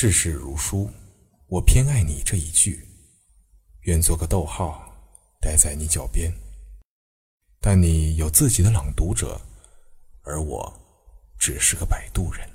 世事如书，我偏爱你这一句，愿做个逗号，待在你脚边。但你有自己的朗读者，而我只是个摆渡人。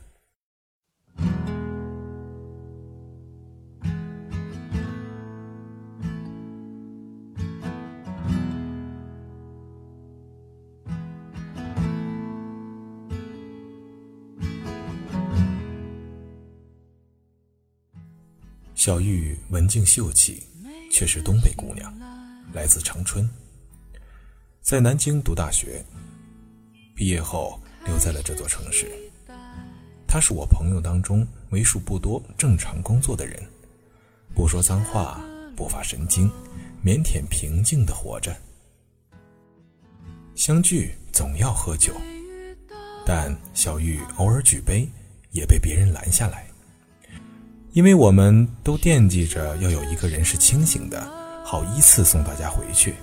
小玉文静秀气，却是东北姑娘，来自长春，在南京读大学，毕业后留在了这座城市。她是我朋友当中为数不多正常工作的人，不说脏话，不发神经，腼腆平静的活着。相聚总要喝酒，但小玉偶尔举杯，也被别人拦下来。因为我们都惦记着要有一个人是清醒的，好依次送大家回去。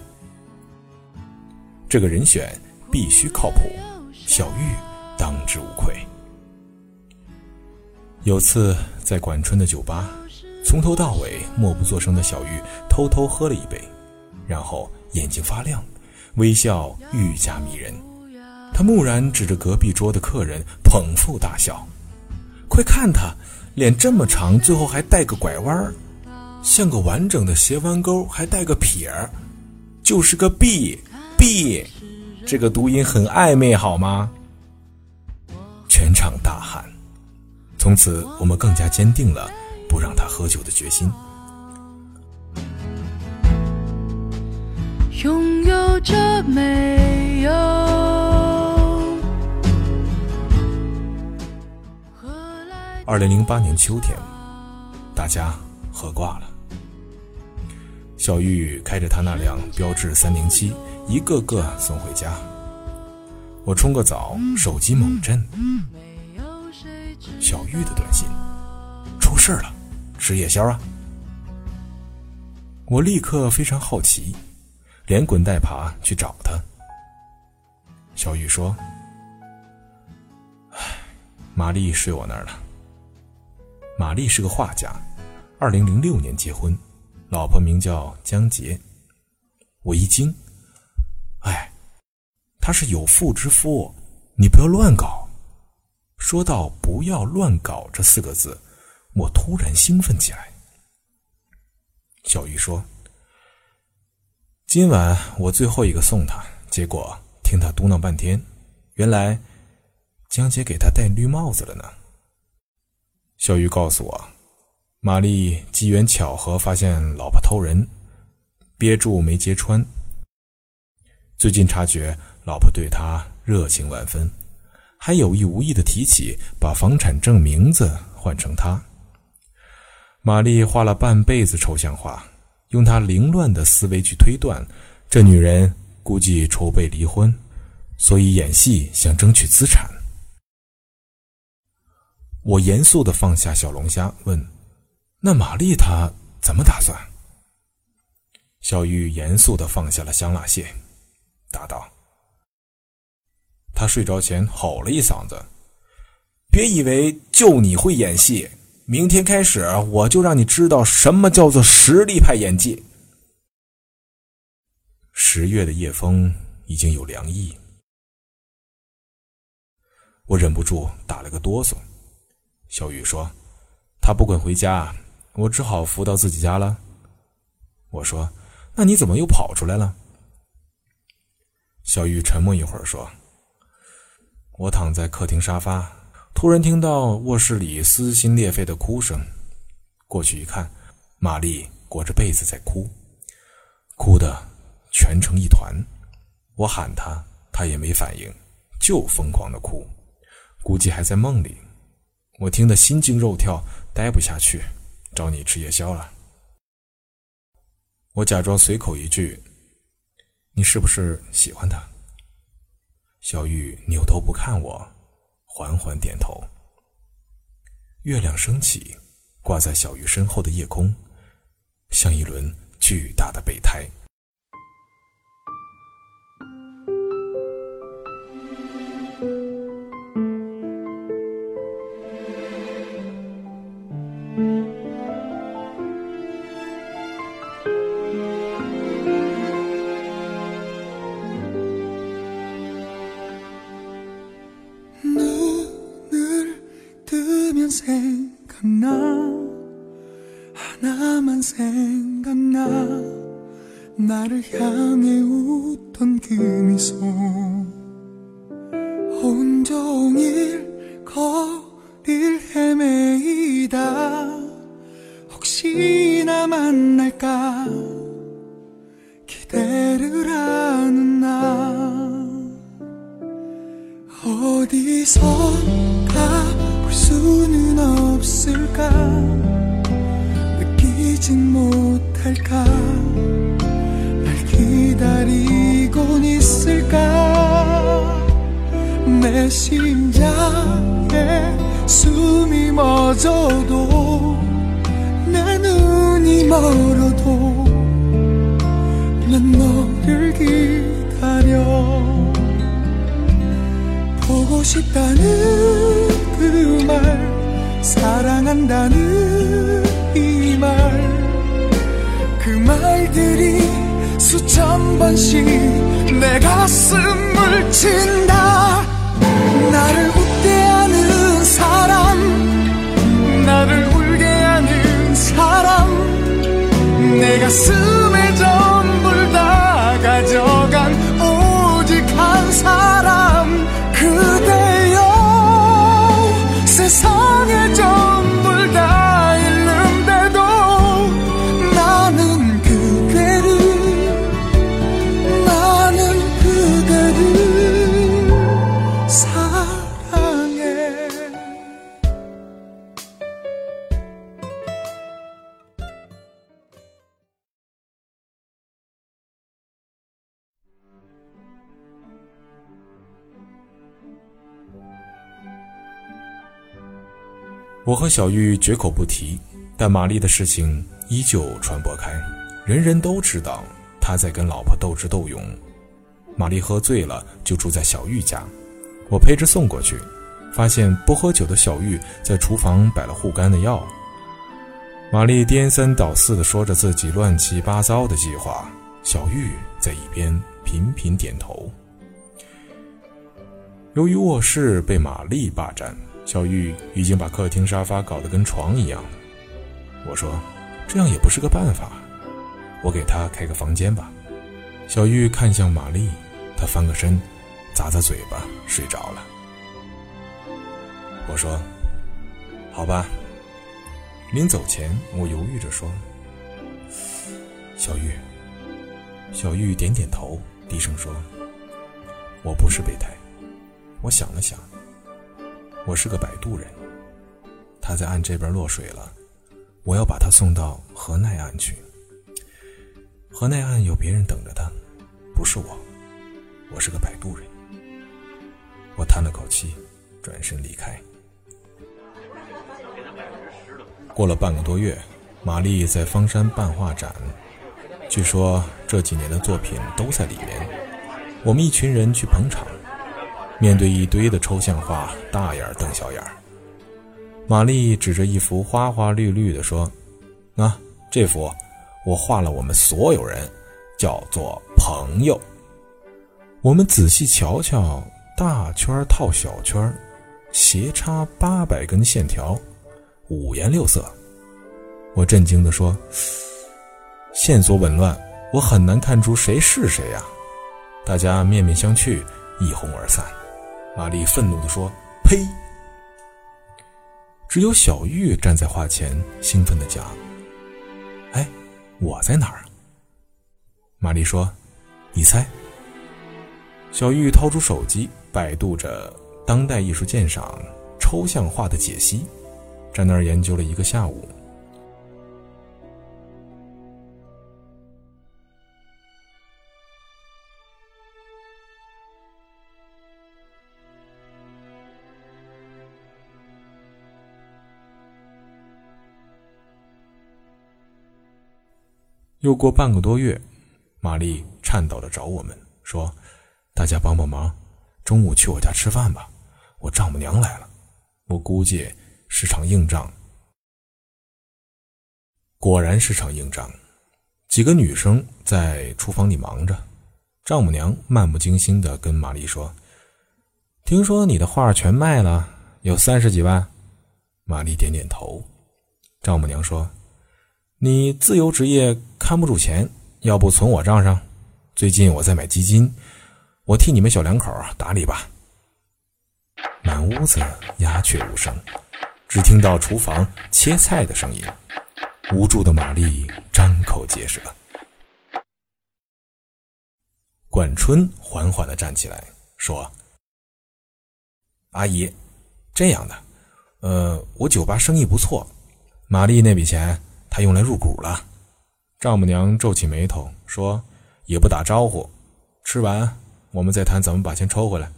这个人选必须靠谱，小玉当之无愧。有次在管春的酒吧，从头到尾默不作声的小玉偷偷喝了一杯，然后眼睛发亮，微笑愈加迷人。他木然指着隔壁桌的客人，捧腹大笑：“快看他！”脸这么长，最后还带个拐弯儿，像个完整的斜弯钩，还带个撇儿，就是个 B B，这个读音很暧昧，好吗？全场大喊。从此，我们更加坚定了不让他喝酒的决心。拥有着没有？二零零八年秋天，大家喝挂了。小玉开着他那辆标致三零七，一个个送回家。我冲个澡，手机猛震，小玉的短信：出事了，吃夜宵啊！我立刻非常好奇，连滚带爬去找他。小玉说：“唉，玛丽睡我那儿了。”玛丽是个画家，二零零六年结婚，老婆名叫江杰。我一惊，哎，他是有妇之夫，你不要乱搞。说到“不要乱搞”这四个字，我突然兴奋起来。小玉说：“今晚我最后一个送他，结果听他嘟囔半天，原来江杰给他戴绿帽子了呢。”小鱼告诉我，玛丽机缘巧合发现老婆偷人，憋住没揭穿。最近察觉老婆对他热情万分，还有意无意的提起把房产证名字换成他。玛丽画了半辈子抽象画，用她凌乱的思维去推断，这女人估计筹备离婚，所以演戏想争取资产。我严肃的放下小龙虾，问：“那玛丽她怎么打算？”小玉严肃的放下了香辣蟹，答道：“她睡着前吼了一嗓子，别以为就你会演戏，明天开始我就让你知道什么叫做实力派演技。”十月的夜风已经有凉意，我忍不住打了个哆嗦。小雨说：“他不肯回家，我只好扶到自己家了。”我说：“那你怎么又跑出来了？”小雨沉默一会儿说：“我躺在客厅沙发，突然听到卧室里撕心裂肺的哭声，过去一看，玛丽裹着被子在哭，哭的蜷成一团。我喊他，他也没反应，就疯狂的哭，估计还在梦里。我听得心惊肉跳，待不下去，找你吃夜宵了。我假装随口一句：“你是不是喜欢他？”小玉扭头不看我，缓缓点头。月亮升起。挂在小玉身后的夜空，像一轮巨大的备胎。 어디선가 볼 수는 없을까? 느끼진 못할까? 날 기다리곤 있을까? 내 심장에 숨이 멎어도 내 눈이 멀어도 난 너를 기다려. 보고 싶다는 그 말 사랑한다는 이 말. 그 말들이 수천 번씩 내 가슴을 친다. 나를 웃게 하는 사람 나를 울게 하는 사람. 내 가슴 我和小玉绝口不提，但玛丽的事情依旧传播开，人人都知道他在跟老婆斗智斗勇。玛丽喝醉了，就住在小玉家，我陪着送过去，发现不喝酒的小玉在厨房摆了护肝的药。玛丽颠三倒四地说着自己乱七八糟的计划，小玉在一边频频点头。由于卧室被玛丽霸占。小玉已经把客厅沙发搞得跟床一样了。我说：“这样也不是个办法，我给她开个房间吧。”小玉看向玛丽，她翻个身，咂咂嘴巴，睡着了。我说：“好吧。”临走前，我犹豫着说：“小玉。”小玉点点头，低声说：“我不是备胎。”我想了想。我是个摆渡人，他在岸这边落水了，我要把他送到河内岸去。河内岸有别人等着他，不是我，我是个摆渡人。我叹了口气，转身离开。过了半个多月，玛丽在方山办画展，据说这几年的作品都在里面。我们一群人去捧场。面对一堆的抽象画，大眼瞪小眼。玛丽指着一幅花花绿绿的说：“啊，这幅我画了，我们所有人，叫做朋友。我们仔细瞧瞧，大圈套小圈，斜插八百根线条，五颜六色。”我震惊地说：“线索紊乱，我很难看出谁是谁呀！”大家面面相觑，一哄而散。玛丽愤怒地说：“呸！”只有小玉站在画前，兴奋地讲：“哎，我在哪儿？玛丽说：“你猜。”小玉掏出手机，百度着当代艺术鉴赏抽象画的解析，在那儿研究了一个下午。又过半个多月，玛丽颤抖的找我们说：“大家帮帮忙，中午去我家吃饭吧，我丈母娘来了。我估计是场硬仗。”果然是场硬仗。几个女生在厨房里忙着，丈母娘漫不经心的跟玛丽说：“听说你的画全卖了，有三十几万。”玛丽点点头。丈母娘说。你自由职业看不住钱，要不存我账上？最近我在买基金，我替你们小两口打理吧。满屋子鸦雀无声，只听到厨房切菜的声音。无助的玛丽张口结舌。管春缓缓的站起来说：“阿姨，这样的，呃，我酒吧生意不错，玛丽那笔钱。”他用来入股了，丈母娘皱起眉头说：“也不打招呼，吃完我们再谈怎么把钱抽回来。”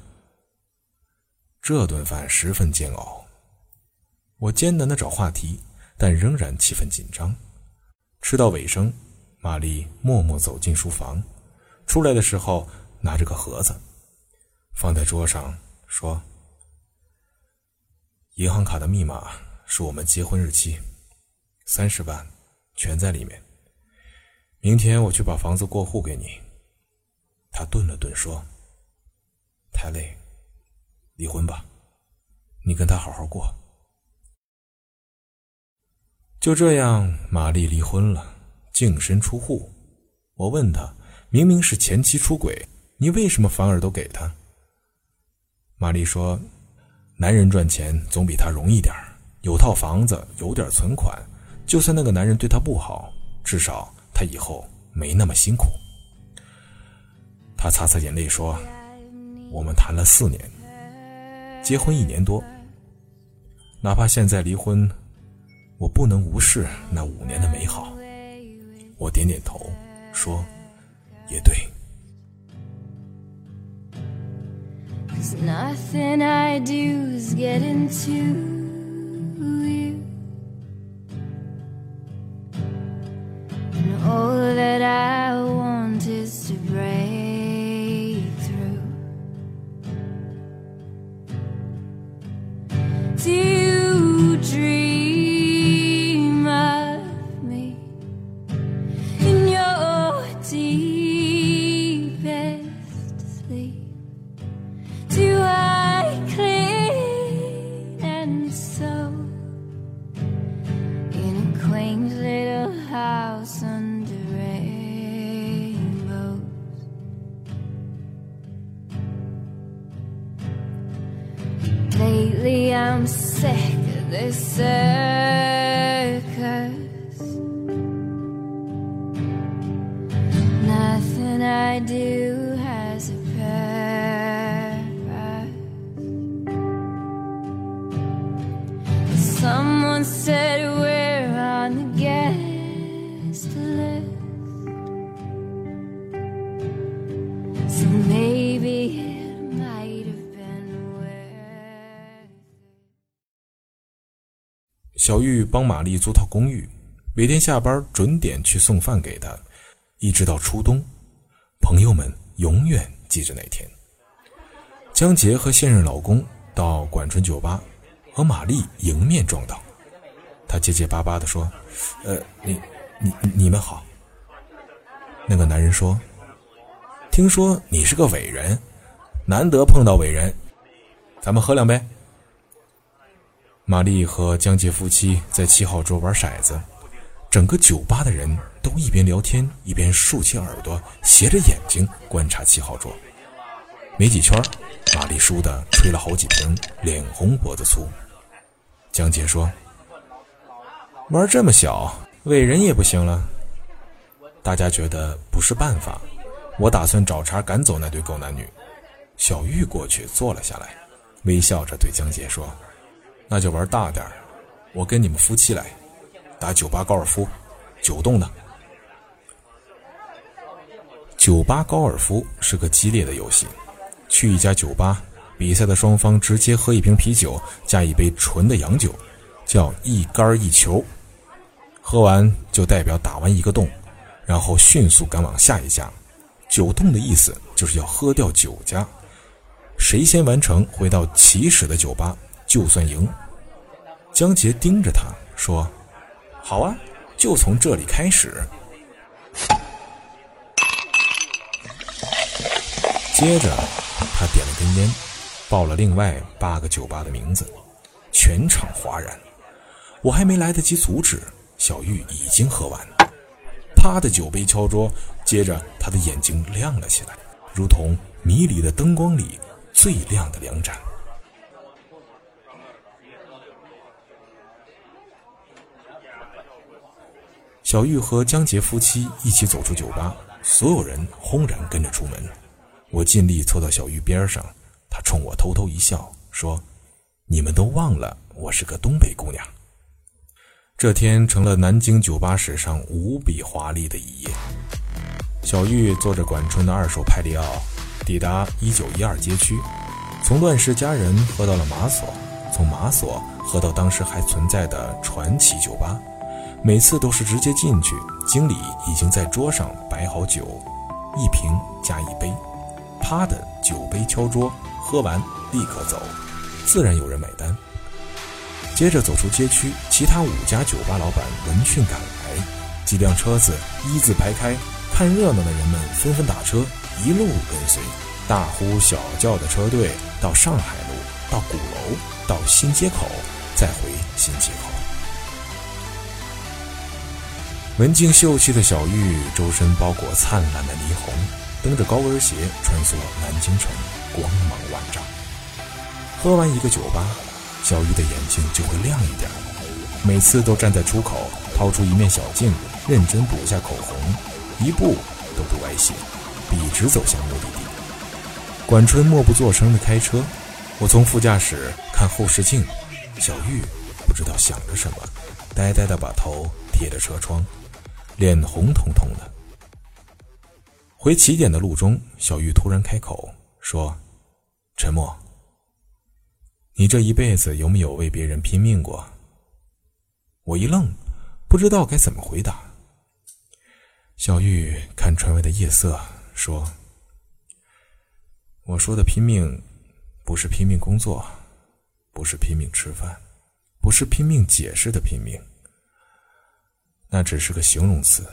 这顿饭十分煎熬，我艰难的找话题，但仍然气氛紧张。吃到尾声，玛丽默默走进书房，出来的时候拿着个盒子，放在桌上说：“银行卡的密码是我们结婚日期。”三十万，全在里面。明天我去把房子过户给你。他顿了顿说：“太累，离婚吧，你跟他好好过。”就这样，玛丽离婚了，净身出户。我问他：“明明是前妻出轨，你为什么反而都给他？”玛丽说：“男人赚钱总比他容易点有套房子，有点存款。”就算那个男人对她不好，至少她以后没那么辛苦。她擦擦眼泪说：“我们谈了四年，结婚一年多。哪怕现在离婚，我不能无视那五年的美好。”我点点头说：“也对。” I'm do has a purpose. Someone said we're on the guest list. So maybe it might have been worth 小玉帮玛丽租套公寓，每天下班准点去送饭给她，一直到初冬。朋友们永远记着那天。江杰和现任老公到管春酒吧，和玛丽迎面撞到。他结结巴巴地说：“呃，你、你、你们好。”那个男人说：“听说你是个伟人，难得碰到伟人，咱们喝两杯。”玛丽和江杰夫妻在七号桌玩骰子，整个酒吧的人都一边聊天一边竖起耳朵，斜着眼睛观察七号桌。没几圈，玛丽输的吹了好几瓶，脸红脖子粗。江杰说：“玩这么小，伟人也不行了。”大家觉得不是办法，我打算找茬赶走那对狗男女。小玉过去坐了下来，微笑着对江杰说：“那就玩大点，我跟你们夫妻来打酒吧高尔夫，九洞的。”酒吧高尔夫是个激烈的游戏，去一家酒吧，比赛的双方直接喝一瓶啤酒加一杯纯的洋酒，叫一杆一球。喝完就代表打完一个洞，然后迅速赶往下一家。九洞的意思就是要喝掉九家，谁先完成回到起始的酒吧就算赢。江杰盯着他说：“好啊，就从这里开始。”接着，他点了根烟，报了另外八个酒吧的名字，全场哗然。我还没来得及阻止，小玉已经喝完了，啪的酒杯敲桌，接着他的眼睛亮了起来，如同迷离的灯光里最亮的两盏。小玉和江杰夫妻一起走出酒吧，所有人轰然跟着出门。我尽力凑到小玉边上，她冲我偷偷一笑，说：“你们都忘了我是个东北姑娘。”这天成了南京酒吧史上无比华丽的一夜。小玉坐着管春的二手派利奥，抵达一九一二街区，从乱世佳人喝到了马索，从马索喝到当时还存在的传奇酒吧。每次都是直接进去，经理已经在桌上摆好酒，一瓶加一杯。啪的酒杯敲桌，喝完立刻走，自然有人买单。接着走出街区，其他五家酒吧老板闻讯赶来，几辆车子一字排开，看热闹的人们纷纷打车，一路跟随，大呼小叫的车队到上海路，到鼓楼，到新街口，再回新街口。文静秀气的小玉，周身包裹灿烂的霓虹。蹬着高跟鞋穿梭南京城，光芒万丈。喝完一个酒吧，小玉的眼睛就会亮一点。每次都站在出口，掏出一面小镜，认真补下口红，一步都不歪斜，笔直走向目的地。管春默不作声地开车，我从副驾驶看后视镜，小玉不知道想着什么，呆呆地把头贴着车窗，脸红彤彤的。回起点的路中，小玉突然开口说：“陈默，你这一辈子有没有为别人拼命过？”我一愣，不知道该怎么回答。小玉看窗外的夜色，说：“我说的拼命，不是拼命工作，不是拼命吃饭，不是拼命解释的拼命，那只是个形容词。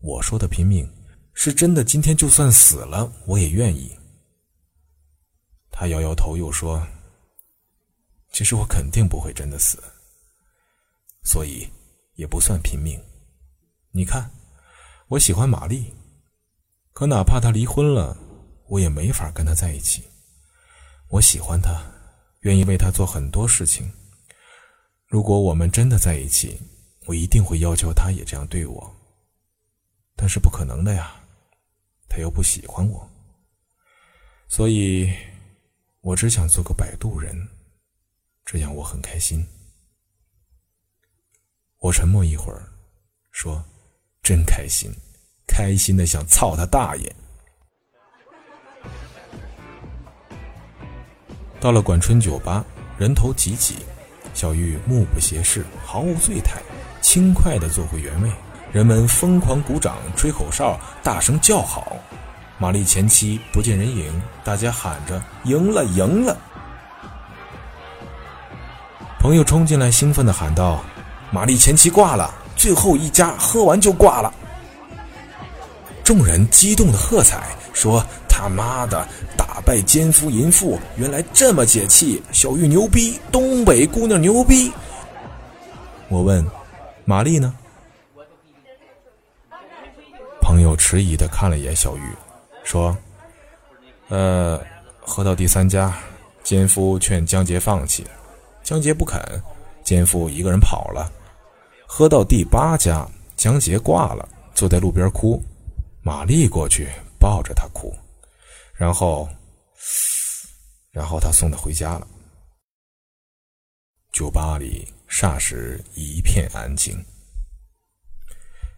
我说的拼命。”是真的，今天就算死了，我也愿意。他摇摇头，又说：“其实我肯定不会真的死，所以也不算拼命。你看，我喜欢玛丽，可哪怕她离婚了，我也没法跟她在一起。我喜欢她，愿意为她做很多事情。如果我们真的在一起，我一定会要求他也这样对我。但是不可能的呀。”他又不喜欢我，所以我只想做个摆渡人，这样我很开心。我沉默一会儿，说：“真开心，开心的想操他大爷。”到了管春酒吧，人头挤挤，小玉目不斜视，毫无醉态，轻快的坐回原位。人们疯狂鼓掌、吹口哨、大声叫好。玛丽前妻不见人影，大家喊着“赢了，赢了！”朋友冲进来，兴奋地喊道：“玛丽前妻挂了，最后一家喝完就挂了。”众人激动的喝彩，说：“他妈的，打败奸夫淫妇，原来这么解气！小玉牛逼，东北姑娘牛逼！”我问：“玛丽呢？”朋友迟疑的看了一眼小玉，说：“呃，喝到第三家，奸夫劝江杰放弃，江杰不肯，奸夫一个人跑了。喝到第八家，江杰挂了，坐在路边哭，玛丽过去抱着他哭，然后，然后他送他回家了。酒吧里霎时一片安静。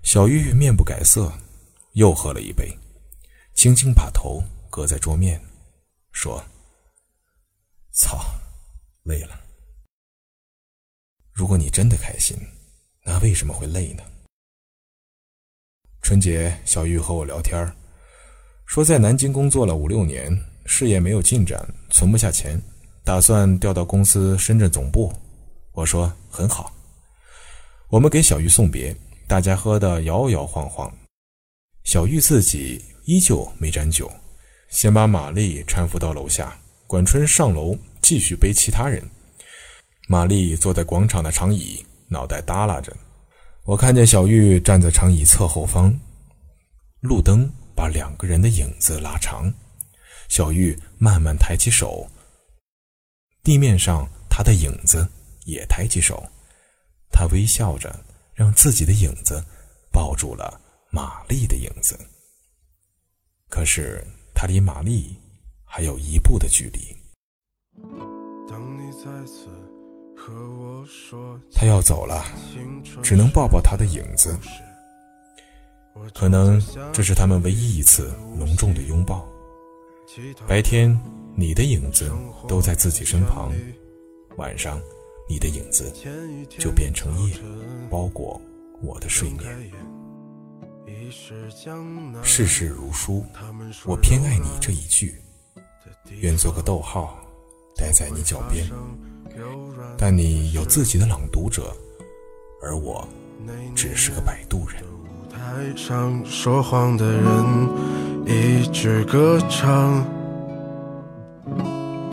小玉面不改色，又喝了一杯，轻轻把头搁在桌面，说：“操，累了。如果你真的开心，那为什么会累呢？”春节，小玉和我聊天说在南京工作了五六年，事业没有进展，存不下钱，打算调到公司深圳总部。我说很好。我们给小玉送别，大家喝得摇摇晃晃。小玉自己依旧没沾酒，先把玛丽搀扶到楼下，管春上楼继续背其他人。玛丽坐在广场的长椅，脑袋耷拉着。我看见小玉站在长椅侧后方，路灯把两个人的影子拉长。小玉慢慢抬起手，地面上她的影子也抬起手，他微笑着，让自己的影子抱住了玛丽的影子。可是他离玛丽还有一步的距离。当你再次和我说她要走了，只能抱抱他的影子。可能这是他们唯一一次隆重的拥抱。白天，你的影子都在自己身旁；晚上，你的影子就变成夜，包裹我的睡眠。世事如书，我偏爱你这一句，愿做个逗号，待在你脚边。但你有自己的朗读者，而我只是个摆渡人。台上说谎的人一直歌唱，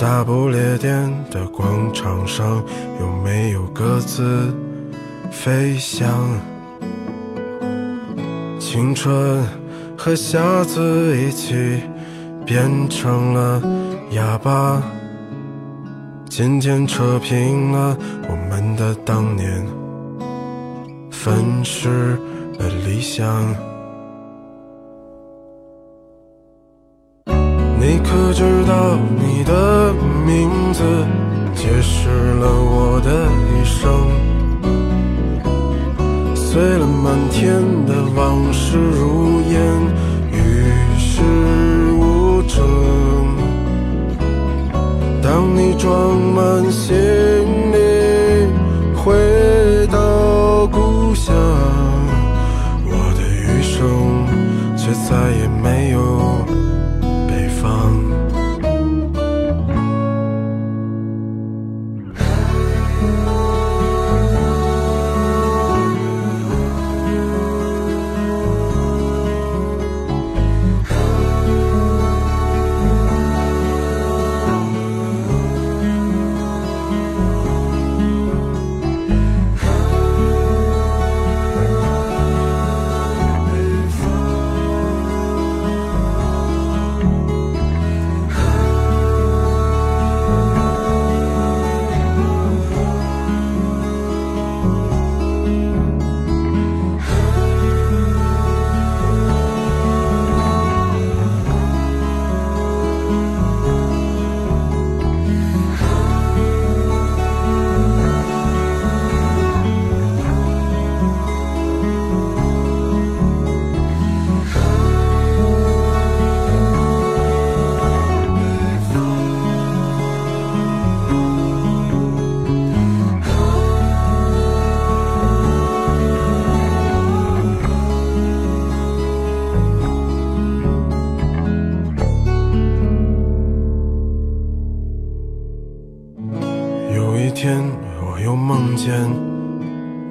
大不列颠的广场上有没有鸽子飞翔？青春和瞎子一起变成了哑巴，今天扯平了我们的当年，粉饰了理想。你可知道你的名字解释了我的一生？碎了满天的往事如烟，与世无争。当你装满行李回到故乡，我的余生却再也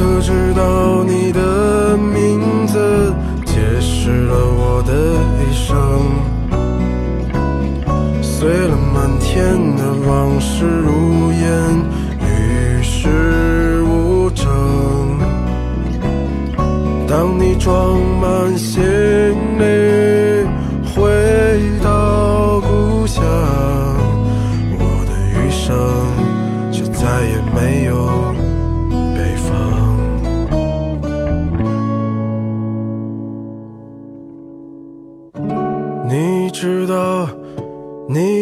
可知道你的名字解释了我的一生？碎了满天的往事如烟，与世无争。当你装满行李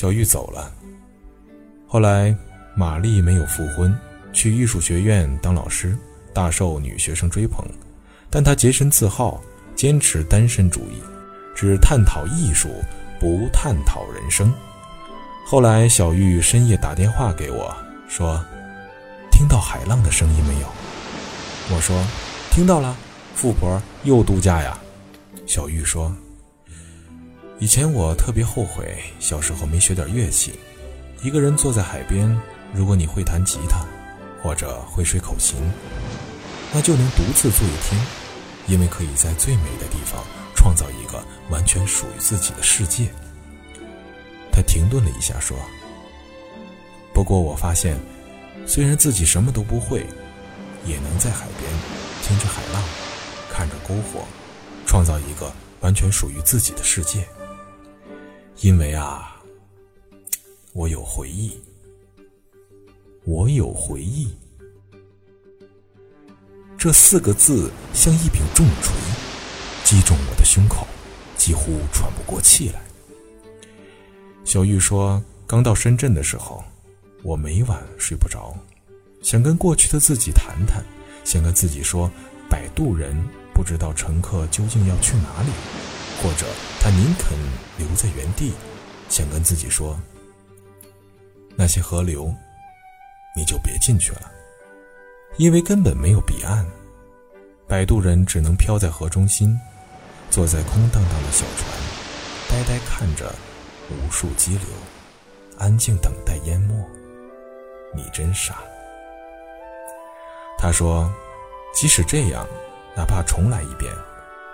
小玉走了。后来，玛丽没有复婚，去艺术学院当老师，大受女学生追捧。但她洁身自好，坚持单身主义，只探讨艺术，不探讨人生。后来，小玉深夜打电话给我，说：“听到海浪的声音没有？”我说：“听到了。”富婆又度假呀？小玉说。以前我特别后悔小时候没学点乐器。一个人坐在海边，如果你会弹吉他，或者会吹口琴，那就能独自坐一天，因为可以在最美的地方创造一个完全属于自己的世界。他停顿了一下，说：“不过我发现，虽然自己什么都不会，也能在海边听着海浪，看着篝火，创造一个完全属于自己的世界。”因为啊，我有回忆，我有回忆，这四个字像一柄重锤，击中我的胸口，几乎喘不过气来。小玉说，刚到深圳的时候，我每晚睡不着，想跟过去的自己谈谈，想跟自己说，摆渡人不知道乘客究竟要去哪里。或者他宁肯留在原地，想跟自己说：那些河流，你就别进去了，因为根本没有彼岸。摆渡人只能漂在河中心，坐在空荡荡的小船，呆呆看着无数激流，安静等待淹没。你真傻。他说：即使这样，哪怕重来一遍。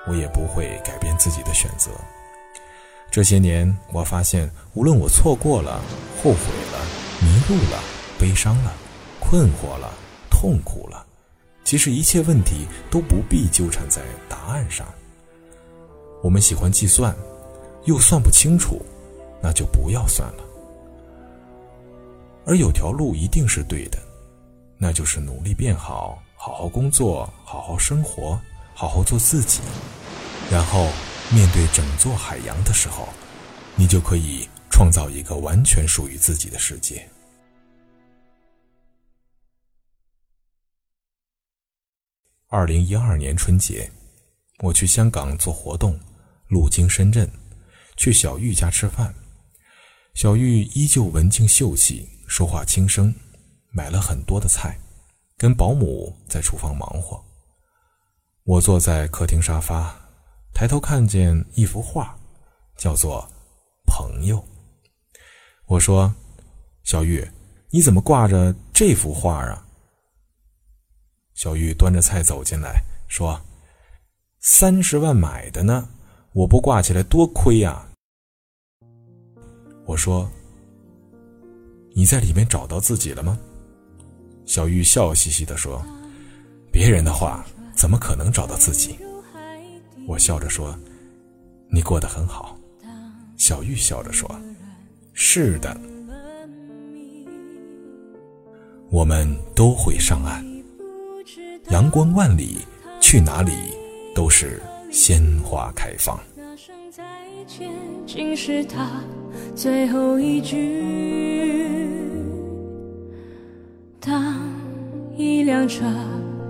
我也不会改变自己的选择。这些年，我发现，无论我错过了、后悔了、迷路了、悲伤了、困惑了、痛苦了，其实一切问题都不必纠缠在答案上。我们喜欢计算，又算不清楚，那就不要算了。而有条路一定是对的，那就是努力变好，好好工作，好好生活。好好做自己，然后面对整座海洋的时候，你就可以创造一个完全属于自己的世界。二零一二年春节，我去香港做活动，路经深圳，去小玉家吃饭。小玉依旧文静秀气，说话轻声，买了很多的菜，跟保姆在厨房忙活。我坐在客厅沙发，抬头看见一幅画，叫做《朋友》。我说：“小玉，你怎么挂着这幅画啊？”小玉端着菜走进来，说：“三十万买的呢，我不挂起来多亏呀。”我说：“你在里面找到自己了吗？”小玉笑嘻嘻的说：“别人的话。”怎么可能找到自己？我笑着说：“你过得很好。”小玉笑着说：“是的。”我们都会上岸。阳光万里，去哪里都是鲜花开放。那声再见，竟是他最后一句。当一辆车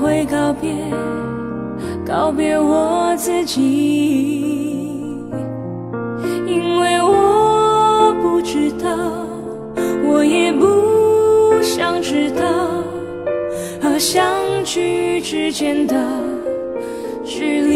会告别，告别我自己，因为我不知道，我也不想知道，和相聚之间的距离。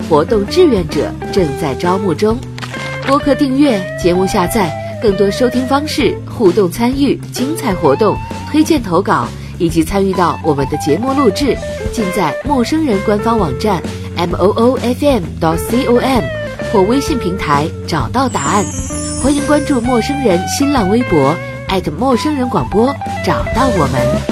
活动志愿者正在招募中。播客订阅、节目下载、更多收听方式、互动参与、精彩活动、推荐投稿。以及参与到我们的节目录制，尽在陌生人官方网站 m o o f m dot c o m 或微信平台找到答案。欢迎关注陌生人新浪微博陌生人广播，找到我们。